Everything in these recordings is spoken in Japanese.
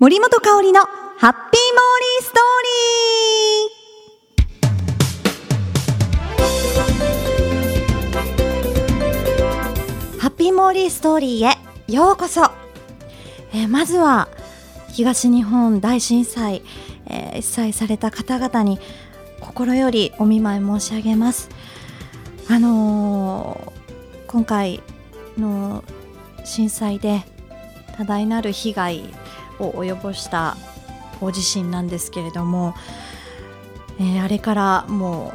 森本香里のハッピーモーリーストーリー。ハッピーモーリーストーリーへようこそ、えーまずは東日本大震災、えー被災された方々に心よりお見舞い申し上げます。あのー今回の震災で多大なる被害を及ぼした大地震なんですけれども、えーあれからも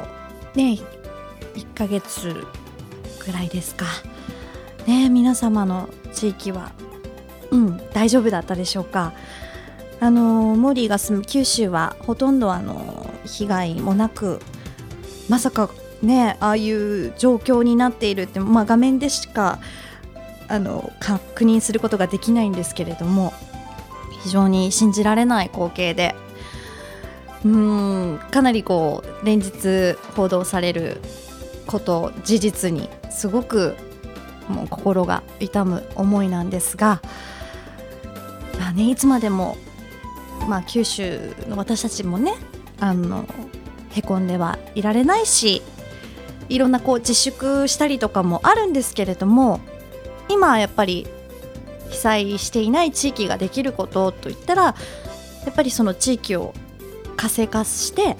うね1ヶ月ぐらいですか。ね皆様の地域はうん大丈夫だったでしょうか。あのモーリーが住む九州はほとんどあの被害もなくまさかねああいう状況になっているって、まあ、画面でしかあの確認することができないんですけれども非常に信じられない光景で。うんかなりこう連日報道されること事実にすごくもう心が痛む思いなんですが、まあね、いつまでも、まあ、九州の私たちもねあのへこんではいられないしいろんなこう自粛したりとかもあるんですけれども今やっぱり被災していない地域ができることといったらやっぱりその地域を活性化して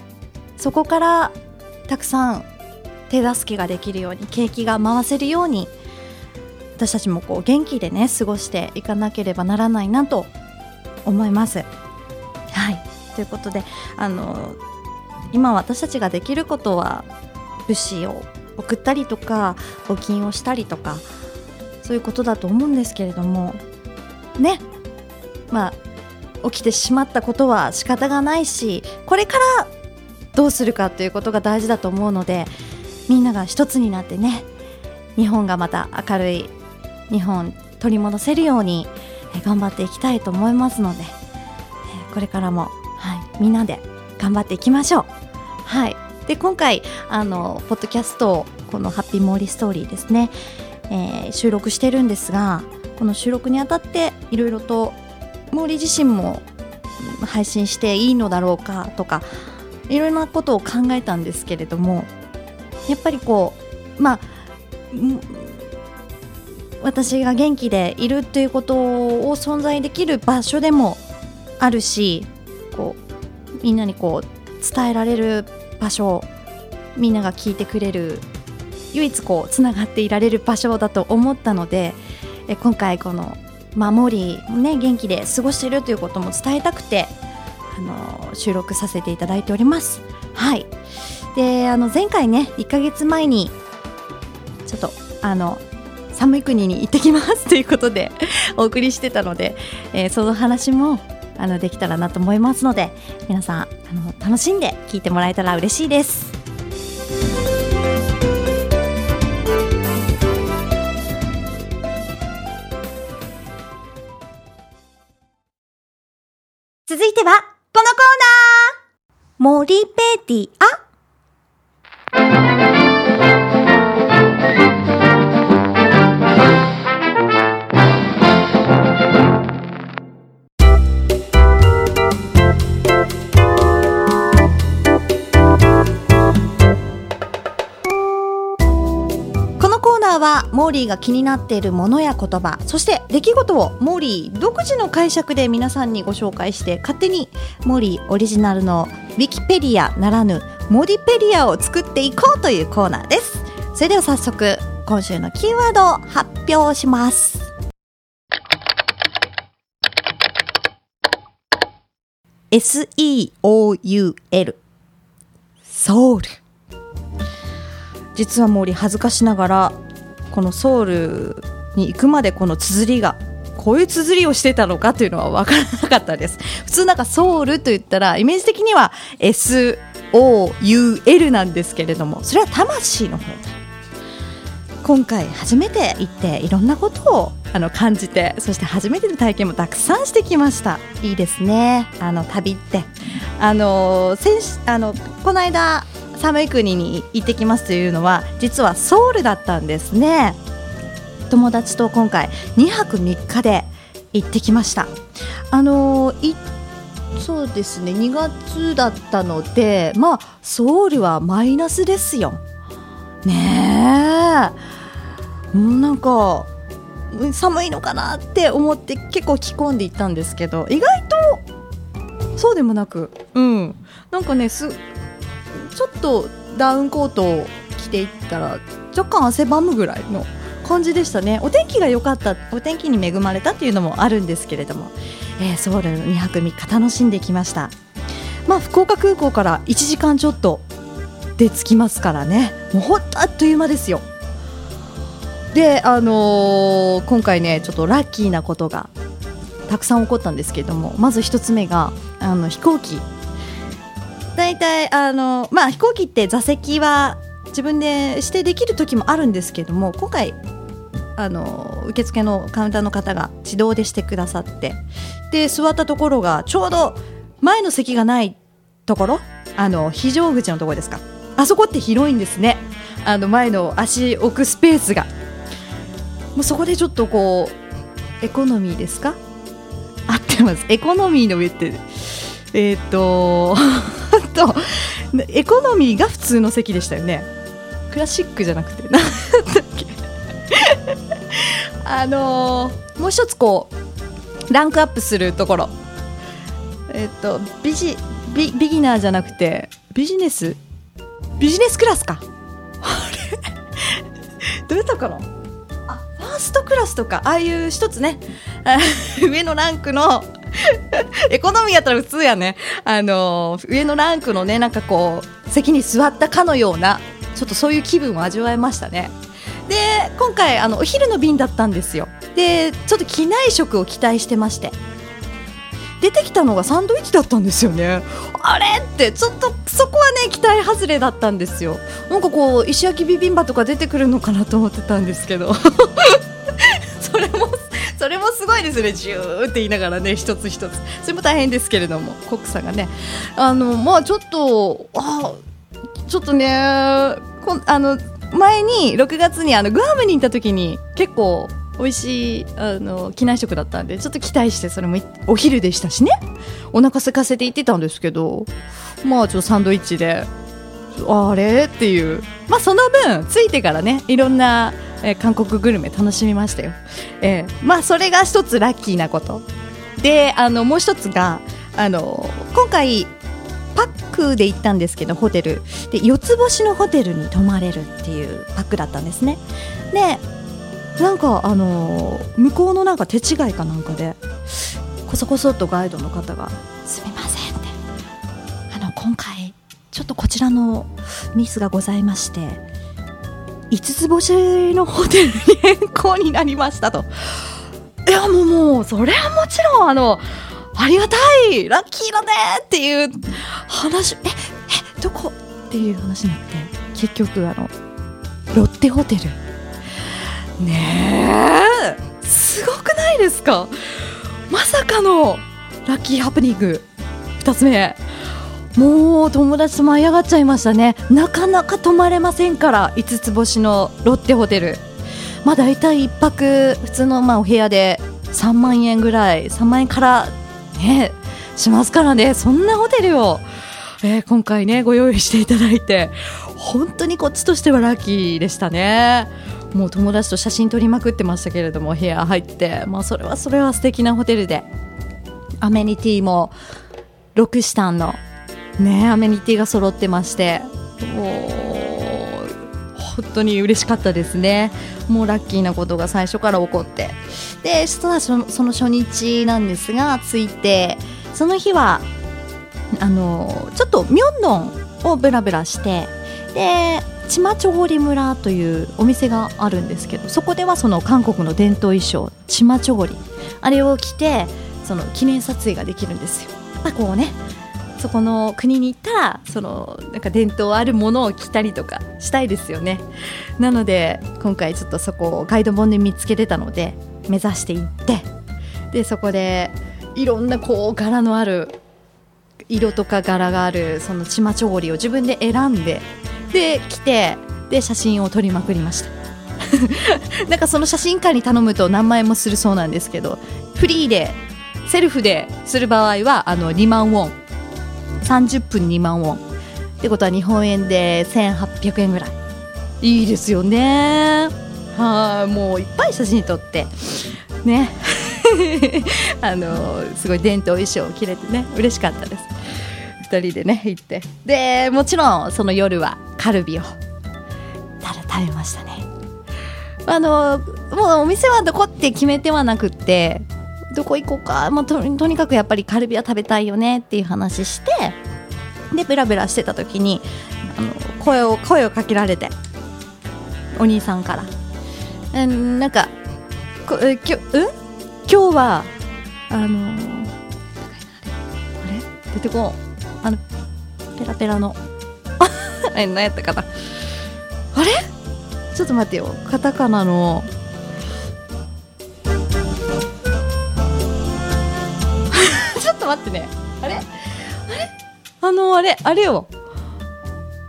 そこからたくさん手助けができるように景気が回せるように私たちもこう元気でね過ごしていかなければならないなと思います。はいということであの今私たちができることは物資を送ったりとか募金をしたりとかそういうことだと思うんですけれどもねまあ起きてしまったことは仕方がないしこれからどうするかということが大事だと思うのでみんなが一つになってね日本がまた明るい日本取り戻せるように頑張っていきたいと思いますので、これからも、はい、みんなで頑張っていきましょう。はい、で今回あのポッドキャストこの「ハッピーモーリーストーリー」ですね、えー収録してるんですがこの収録にあたっていろいろとモーリー自身も配信していいのだろうかとかいろいろなことを考えたんですけれどもやっぱりこうまあ私が元気でいるっていうことを存在できる場所でもあるしこうみんなにこう伝えられる場所みんなが聞いてくれる唯一こうつながっていられる場所だと思ったのでえ今回この守りね元気で過ごしているということも伝えたくてあの収録させていただいております。はいであの前回ね1ヶ月前にちょっとあの寒い国に行ってきますということで お送りしてたので、えーその話もあのできたらなと思いますので皆さんあの楽しんで聞いてもらえたら嬉しいです。続いてはこのコーナー。森ペディアモーリーが気になっているものや言葉そして出来事をモーリー独自の解釈で皆さんにご紹介して勝手にモーリーオリジナルのウィキペディアならぬモディペディアを作っていこうというコーナーです。それでは早速今週のキーワードを発表します。SEOUL ソウル。実はモーリー恥ずかしながらこのソウルに行くまでこの綴りがこういう綴りをしてたのかというのは分からなかったです。普通なんかソウルと言ったらイメージ的には SOUL なんですけれどもそれは魂の方。今回初めて行っていろんなことをあの感じてそして初めての体験もたくさんしてきました。いいですね。あの旅って。あの先あのこの間寒い国に行ってきますというのは実はソウルだったんですね。友達と今回2泊3日で行ってきました。あのいそうですね2月だったのでまあソウルはマイナスですよ。ねえ。もうなんか寒いのかなって思って結構着込んでいったんですけど意外とそうでもなくうん。なんかねすちょっとダウンコートを着ていったら若干汗ばむぐらいの感じでしたね。お天気が良かったお天気に恵まれたっていうのもあるんですけれども、えー、ソウルの2泊3日楽しんできました。まあ福岡空港から1時間ちょっとで着きますからね。もうほんとあっという間ですよ。であのー、今回ねちょっとラッキーなことがたくさん起こったんですけれどもまず1つ目があの飛行機。大体あのまあ飛行機って座席は自分で指定できる時もあるんですけども今回あの受付のカウンターの方が自動でしてくださってで座ったところがちょうど前の席がないところあの非常口のところですか。あそこって広いんですね。あの前の足置くスペースが。もうそこでちょっとこうエコノミーですか？合ってます。エコノミーの上ってえー、っとっとエコノミーが普通の席でしたよね。クラシックじゃなくて。なんだっけ。あのー、もう一つこうランクアップするところ。えっ、とビジビビギナーじゃなくてビジネス？ビジネスクラスか。あれ？どうやったかなあファーストクラスとかああいう一つね。上のランクの エコノミーやったら普通やね。あのー、上のランクのねなんかこう席に座ったかのようなちょっとそういう気分を味わえましたね。で今回あのお昼の便だったんですよ。でちょっと機内食を期待してまして。出てきたのがサンドイッチだったんですよね。あれってちょっとそこはね期待外れだったんですよ。なんかこう石焼きビビンバとか出てくるのかなと思ってたんですけど。それもそれもすごいですね。ジューって言いながらね一つ一つ。それも大変ですけれども。コックさんがね。あのまあちょっとあちょっとねこあの前に6月にあのグアムに行った時に結構美味しいあの機内食だったんでちょっと期待してそれもお昼でしたしね。お腹空かせて行ってたんですけどまあちょっとサンドイッチであれ？っていう。まあその分ついてからねいろんな、えー、韓国グルメ楽しみましたよ、えー、まあそれが一つラッキーなこと。であのもう一つがあの今回パックで行ったんですけどホテル。で4つ星のホテルに泊まれるっていうパックだったんですね。でなんかあの、向こうのなんか手違いかなんかでこそこそっとガイドの方が「すみません」って「あの今回ちょっとこちらのミスがございまして5つ星のホテルに変更になりましたと。いやもうもうそれはもちろんあのありがたいラッキーだねっていう話、え、え、どこっていう話になって、結局あの、ロッテホテル。ねえ、すごくないですか？まさかのラッキーハプニング。2つ目。もう友達と舞い上がっちゃいましたね。なかなか泊まれませんから、5つ星のロッテホテル。まあ大体1泊、普通のまあお部屋で3万円ぐらい、3万円からねしますからねそんなホテルを、えー、今回ねご用意していただいて本当にこっちとしてはラッキーでしたねもう友達と写真撮りまくってましたけれども部屋入って、まあ、それはそれは素敵なホテルでアメニティも6スタンのねアメニティが揃ってまして。もう本当に嬉しかったですね。もうラッキーなことが最初から起こって。でそのその初日なんですが着いてその日はあのちょっとミョンドンをブラブラしてでチマチョゴリ村というお店があるんですけどそこではその韓国の伝統衣装チマチョゴリあれを着てその記念撮影ができるんですよ。やっぱこうねそこの国に行ったらそのなんか伝統あるものを着たりとかしたいですよね。なので今回ちょっとそこをガイド本で見つけてたので目指していってでそこでいろんなこう柄のある色とか柄があるそのチマチョゴリを自分で選んでで来てで写真を撮りまくりました。なんかその写真館に頼むと何万円もするそうなんですけどフリーでセルフでする場合はあの2万ウォン。30分2万ウォン。ってことは日本円で1800円ぐらい。いいですよね。はいもういっぱい写真撮って。ね。あのすごい伝統衣装を着れてね嬉しかったです。2人でね行って。でもちろんその夜はカルビを。ただ食べましたね。あのもうお店はどこって決めてはなくってどこ行こうか、まあ、ととにかくやっぱりカルビは食べたいよねっていう話してでブラブラしてた時にあの声を声をかけられてお兄さんから「うんなんかこえきょうん？今日はあのあれ？出てこん。あのペラペラの。何やったかな？あれ？ちょっと待ってよ。カタカナのと待ってね。あれ？あれあのあれあれよ。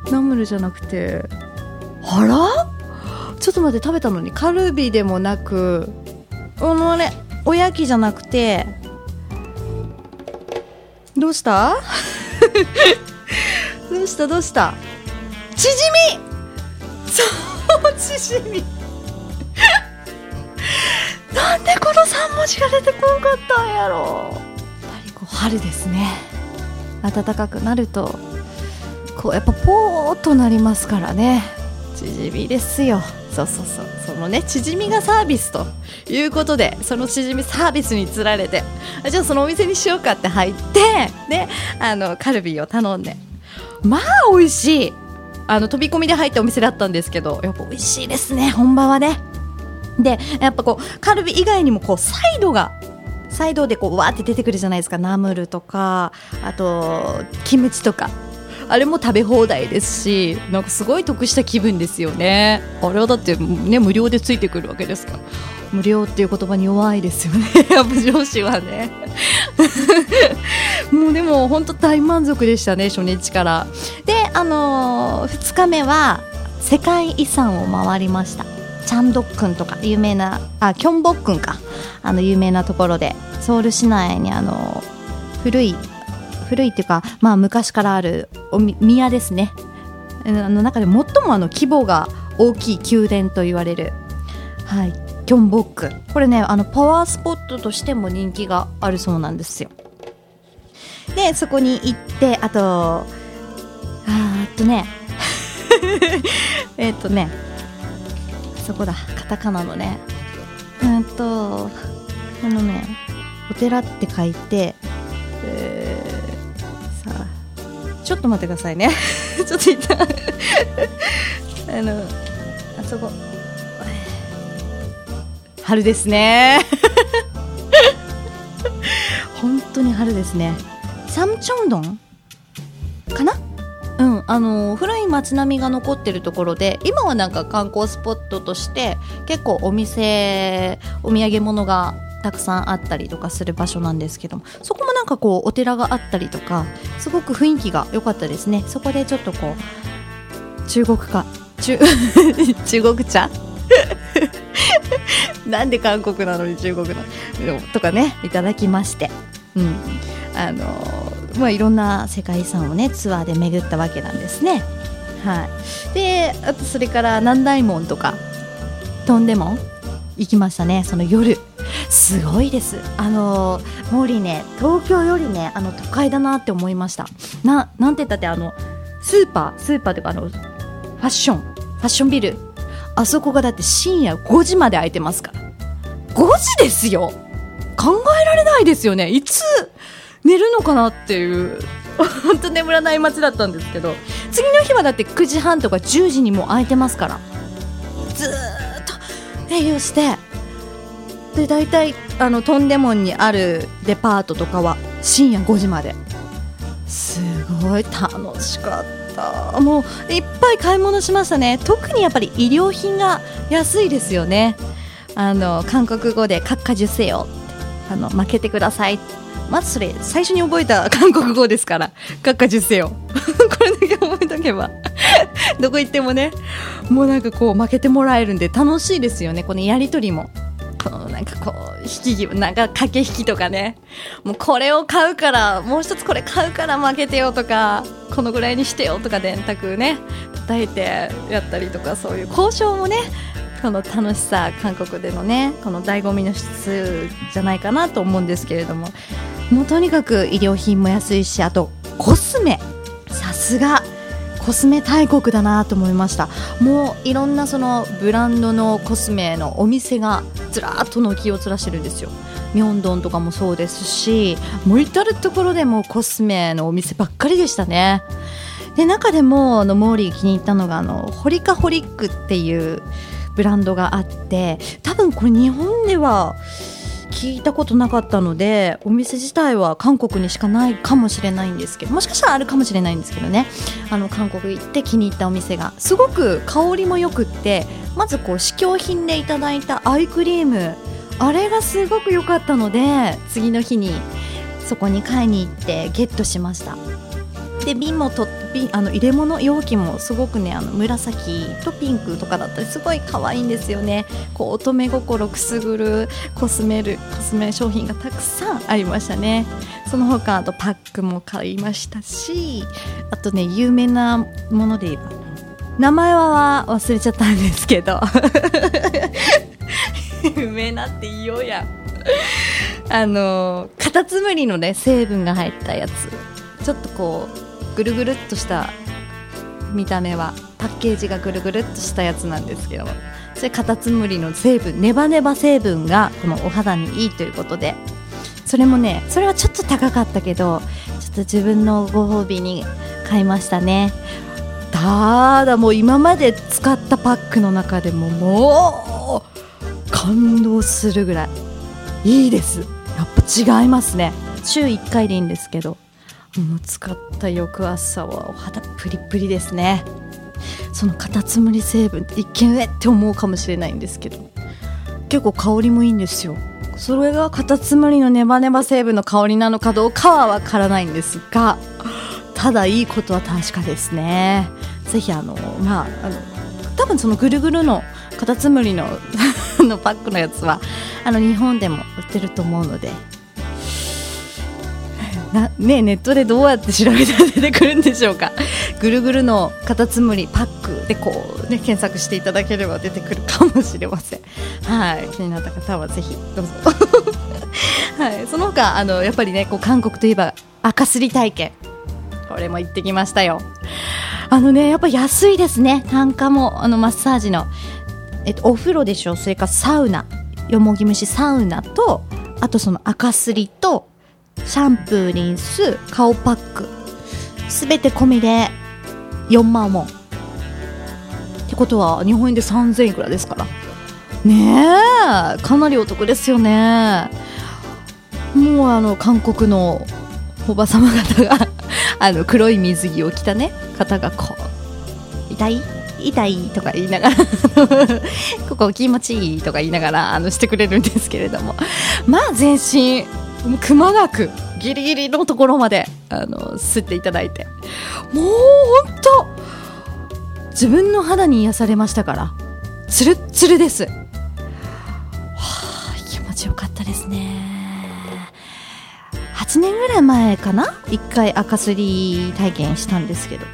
ナムルじゃなくて。あら？ちょっと待って食べたのに。カルビでもなく。あのあれおやきじゃなくて。どうした？どうした？どうした？チヂミ！そうチヂミ。なんでこの3文字が出てこんかったんやろ。う春ですね。暖かくなるとこうやっぱポーっとなりますからね。チヂミですよ。そうそうそう。そのねチヂミがサービスということでそのチヂミサービスにつられてじゃあそのお店にしようかって入ってであのカルビーを頼んで。まあ美味しい。あの飛び込みで入ったお店だったんですけどやっぱ美味しいですね本場はね。でやっぱこうカルビ以外にもこうサイドがサイドでこうわーって出てくるじゃないですか。ナムルとかあとキムチとか。あれも食べ放題ですしなんかすごい得した気分ですよね。あれはだってね無料でついてくるわけですから。無料っていう言葉に弱いですよね。やっぱ上司はね。もうでも本当大満足でしたね初日から。であのー、2日目は世界遺産を回りました。チャンドックンとか有名なあキョンボックンか。あの有名なところでソウル市内にあの古い古いっていうか、まあ、昔からあるお宮ですね。あの中で最もあの規模が大きい宮殿と言われる、はい、キョンボック。これねあのパワースポットとしても人気があるそうなんですよ。でそこに行ってあとあ っとねえっとねそこだカタカナのね。うんとこのねお寺って書いて、えー、さあちょっと待ってくださいね。ちょっと一旦。あのあそこ。春ですね。本当に春ですね。サムチョンドン？かな？うんあの古い街並みが残ってるところで今はなんか観光スポットとして結構お店お土産物がたくさんあったりとかする場所なんですけどもそこもなんかこうお寺があったりとかすごく雰囲気が良かったですね。そこでちょっとこう中国か中 中国茶？なんで韓国なのに中国なの？とかねいただきまして。うん。あのまあいろんな世界遺産をねツアーで巡ったわけなんですね。はい。であとそれから南大門とかトンデモン行きましたねその夜。すごいです。あのモーリーね東京よりねあの都会だなって思いました。ななんて言ったってあのスーパースーパーというかあのファッションファッションビル。あそこがだって深夜5時まで開いてますから。5時ですよ！考えられないですよね。いつ寝るのかなっていう。本当眠らない街だったんですけど。次の日はだって9時半とか10時にも開いてますから。ずっと営業してで大体あのトンデモンにあるデパートとかは深夜5時まで。すごい楽しかった。もういっぱい買い物しましたね。特にやっぱり衣料品が安いですよね。あの韓国語で「カッカジュセヨ」あの負けてください。まずそれ最初に覚えた 韓国語ですから「カッカジュセヨ」これだけ覚えとけば。どこ行ってもね。もうなんかこう負けてもらえるんで楽しいですよね。このやり取りも。なんかこう引きなんか駆け引きとかね。もうこれを買うからもう一つこれ買うから負けてよとかこのぐらいにしてよとか電卓ね。叩いてやったりとかそういう交渉もねこの楽しさ韓国でのねこの醍醐味の質じゃないかなと思うんですけれども。もうとにかく衣料品も安いしあとコスメ。さすが。コスメ大国だなと思いました。もういろんなそのブランドのコスメのお店がずらっと軒を連してるんですよ。ミョンドンとかもそうですしもう至る所でもコスメのお店ばっかりでしたね。で中でもあのモーリー気に入ったのがあのホリカホリックっていうブランドがあって多分これ日本では聞いたことなかったのでお店自体は韓国にしかないかもしれないんですけどもしかしたらあるかもしれないんですけどね。あの韓国行って気に入ったお店がすごく香りもよくってまずこう試供品でいただいたアイクリーム。あれがすごく良かったので次の日にそこに買いに行ってゲットしました。で瓶もと瓶あの入れ物容器もすごくねあの紫とピンクとかだったりすごい可愛いんですよね。こう乙女心くすぐるコスメるコスメ商品がたくさんありましたね。その他あとパックも買いましたしあとね有名なもので言えば名前は忘れちゃったんですけど。有名なって言いようや。あのカタツムリのね成分が入ったやつ。ちょっとこうぐるぐるっとした見た目はパッケージがぐるぐるっとしたやつなんですけどそれカタツムリの成分ネバネバ成分がこのお肌にいいということでそれもねそれはちょっと高かったけどちょっと自分のご褒美に買いましたね。ただもう今まで使ったパックの中でももう感動するぐらい。いいです。やっぱ違いますね。週1回でいいんですけど。もう使った翌朝はお肌プリプリですね。そのカタツムリ成分って一見えって思うかもしれないんですけど。結構香りもいいんですよ。それがカタツムリのネバネバ成分の香りなのかどうかはわからないんですがただいいことは確かですね。ぜひあのまああの多分そのぐるぐるのカタツムリの のパックのやつはあの日本でも売ってると思うのでなね、ネットでどうやって調べたら出てくるんでしょうか。ぐるぐるのカタツムリパックでこう、ね、検索していただければ出てくるかもしれません。はい。気になった方はぜひどうぞ。はい、その他あのやっぱりねこう韓国といえば赤すり体験。これも行ってきましたよ。あのねやっぱ安いですね。単価もあのマッサージの、えっと、お風呂でしょう。それからサウナ。よもぎ虫サウナとあとその赤すりとシャンプー、リンス、顔パック、すべて込みで4万ウォン。ってことは、日本円で3000いくらですから。ねえ、かなりお得ですよね。もうあの、韓国のおばさま方が あの、黒い水着を着たね、方がこう、痛い？痛いとか言いながら ここ気持ちいいとか言いながらあのしてくれるんですけれどもまあ全身くまなくギリギリのところまであの吸っていただいて。もう本当自分の肌に癒されましたからつるっつるです、はあ、気持ちよかったですね。8年ぐらい前かな？1回赤すり体験したんですけど。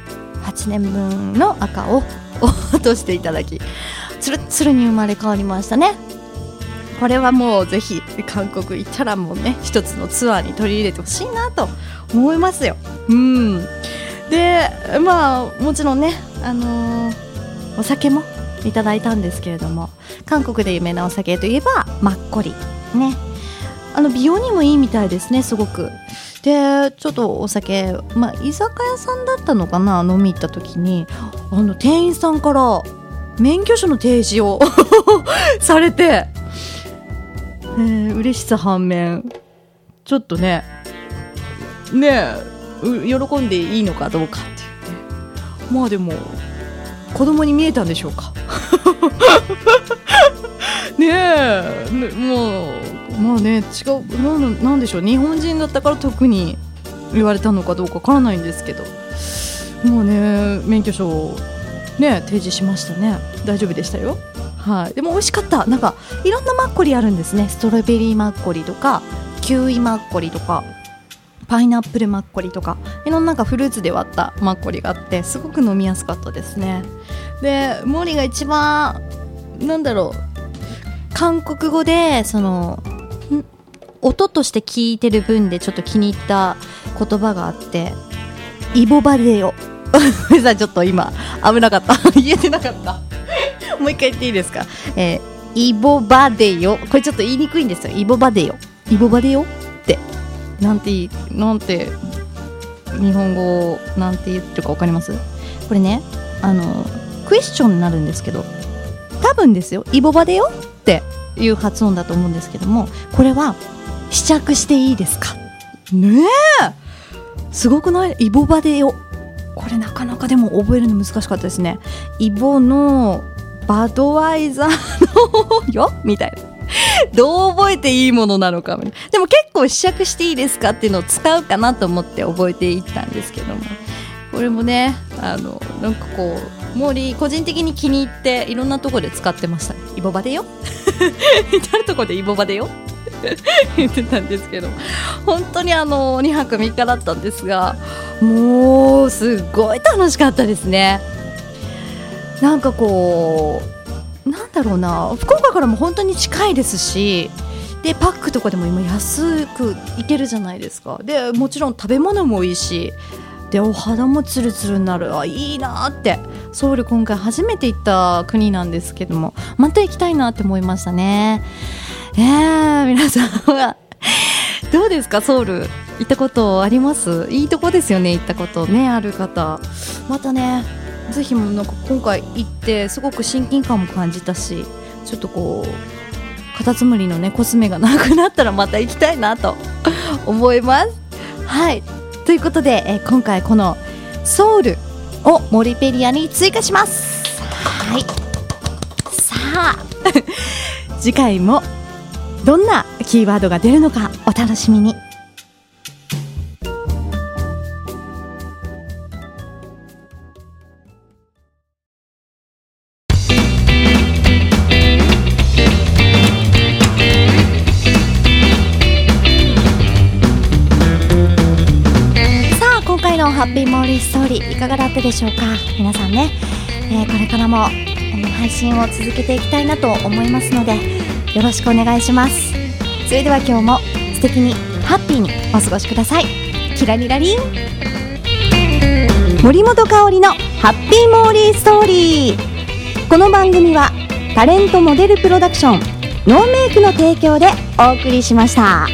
8年分の赤を落としていただきつるっつるに生まれ変わりましたね。これはもうぜひ韓国行ったらもうね一つのツアーに取り入れてほしいなと思いますよ。うん。でまあもちろんねあのー、お酒もいただいたんですけれども韓国で有名なお酒といえばマッコリね。あの美容にもいいみたいですねすごく。でちょっとお酒、まあ、居酒屋さんだったのかな飲み行った時にあの店員さんから免許証の提示を されてえー、嬉しさ反面。ちょっとねね喜んでいいのかどうかっていうね。まあでも子供に見えたんでしょうか。ねえもうまあね違うななんでしょう。日本人だったから特に言われたのかどうかわからないんですけど。もうね免許証ね提示しましたね。大丈夫でしたよ。はい、でも美味しかった。なんかいろんなマッコリあるんですね。ストロベリーマッコリとかキウイマッコリとかパイナップルマッコリとかいろんなフルーツで割ったマッコリがあってすごく飲みやすかったですね。でモーリーが一番なんだろう。韓国語でその音として聞いてる分でちょっと気に入った言葉があってイボバデよ さちょっと今危なかった。言えてなかった。もう一回言っていいですか？えー、イボバデよこれちょっと言いにくいんですよ。イボバデよイボバデよって。なんてなんて日本語なんて言ってるか分かります？これねあのクエスチョンになるんですけど多分ですよ。イボバデよっていう発音だと思うんですけどもこれは試着していいですか？ねえ！すごくない？イボバデよこれなかなかでも覚えるの難しかったですね。イボのバドワイザーのよ。みたいな。どう覚えていいものなのかでも結構試着していいですかっていうのを使うかなと思って覚えていったんですけども。これもねあのなんかこう森個人的に気に入っていろんなところで使ってました。ねイボバでよ。至るとこでイボバでよ。言ってたんですけど本当にあの2泊3日だったんですがもうすっごい楽しかったですね。なんかこうなんだろうな。福岡からも本当に近いですしでパックとかでも今安くいけるじゃないですか。でもちろん食べ物もいいしでお肌もツルツルになる。あいいなって。ソウル今回初めて行った国なんですけども。また行きたいなって思いましたね。えー、皆さんは。どうですかソウル？行ったことあります？いいとこですよね行ったこと。ねある方。またね。ぜひもなんか今回行ってすごく親近感も感じたしちょっとこうカタツムリのねコスメがなくなったらまた行きたいなと 思います。はい。ということで、え今回このソウルをモリペリアに追加します。はい。さあ 次回もどんなキーワードが出るのかお楽しみに。ハッピーモーリーストーリーいかがだったでしょうか？皆さんね、えー、これからも、えー、配信を続けていきたいなと思いますのでよろしくお願いします。それでは今日も素敵にハッピーにお過ごしください。キラリラリン。森本香里のハッピーモーリーストーリーこの番組はタレントモデルプロダクションノーメイクの提供でお送りしました。